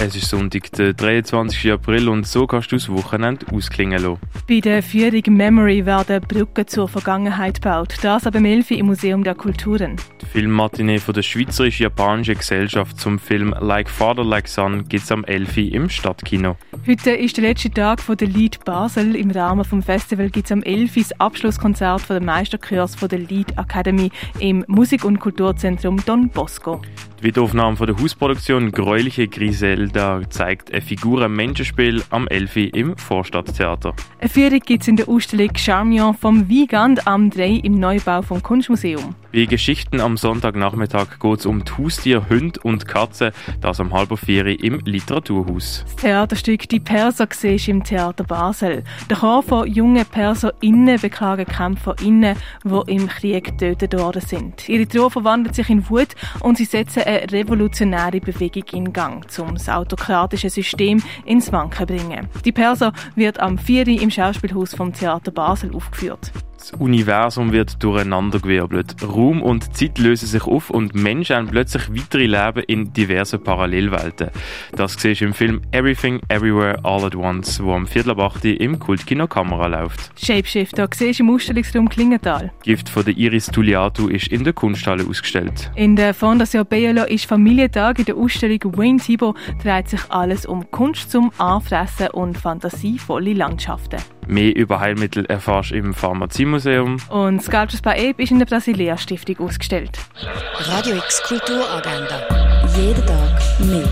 Es ist Sonntag, der 23. April und so kannst du das Wochenende ausklingen lassen. Bei der Führung Memory werden Brücken zur Vergangenheit gebaut. Das aber Melfi im Museum der Kulturen. Die Filmmatinee von der Schweizerisch-Japanischen Gesellschaft zum Film Like Father, Like Son gibt es am 11. im Stadtkino. Heute ist der letzte Tag von der Lied Basel. Im Rahmen des Festivals gibt es am 11. das Abschlusskonzert von der Meisterkurs von der Lied Academy im Musik- und Kulturzentrum Don Bosco. Die Wiederaufnahme von der Hausproduktion Gräuliche Griselda zeigt ein Figuren-Menschenspiel am 11. im Vorstadttheater. Eine Führung gibt es in der Ausstellung Charmian vom Wiegand am 3 im Neubau vom Kunstmuseum. Bei Geschichten am Sonntagnachmittag geht es um die Haustiere, Hunde und Katzen, das am halber vier im Literaturhaus. Das Theaterstück «Die Perser» siehst im Theater Basel. Der Chor von jungen PerserInnen beklagen KämpferInnen, die im Krieg getötet worden sind. Ihre Trauer verwandelt sich in Wut und sie setzen eine revolutionäre Bewegung in Gang, um das autokratische System ins Wanken bringen. «Die Perser» wird am 4. im Schauspielhaus vom Theater Basel aufgeführt. Das Universum wird durcheinandergewirbelt. Raum und Zeit lösen sich auf und Menschen haben plötzlich weitere Leben in diversen Parallelwelten. Das siehst du im Film Everything Everywhere All at Once, wo am Viertel ab 8 im Kultkino Kamera läuft. Shapeshifter siehst du im Ausstellungsraum Klingenthal. Gift von der Iris Tulliatu ist in der Kunsthalle ausgestellt. In der Fondation Bielo ist Familientag. In der Ausstellung Wayne Thibault dreht sich alles um Kunst zum Anfressen und fantasievolle Landschaften. Mehr über Heilmittel erfährst du im Pharmaziemuseum. Und Sculptures by Ape ist in der Brasilia Stiftung ausgestellt. Radio X Kulturagenda. Jeden Tag mehr.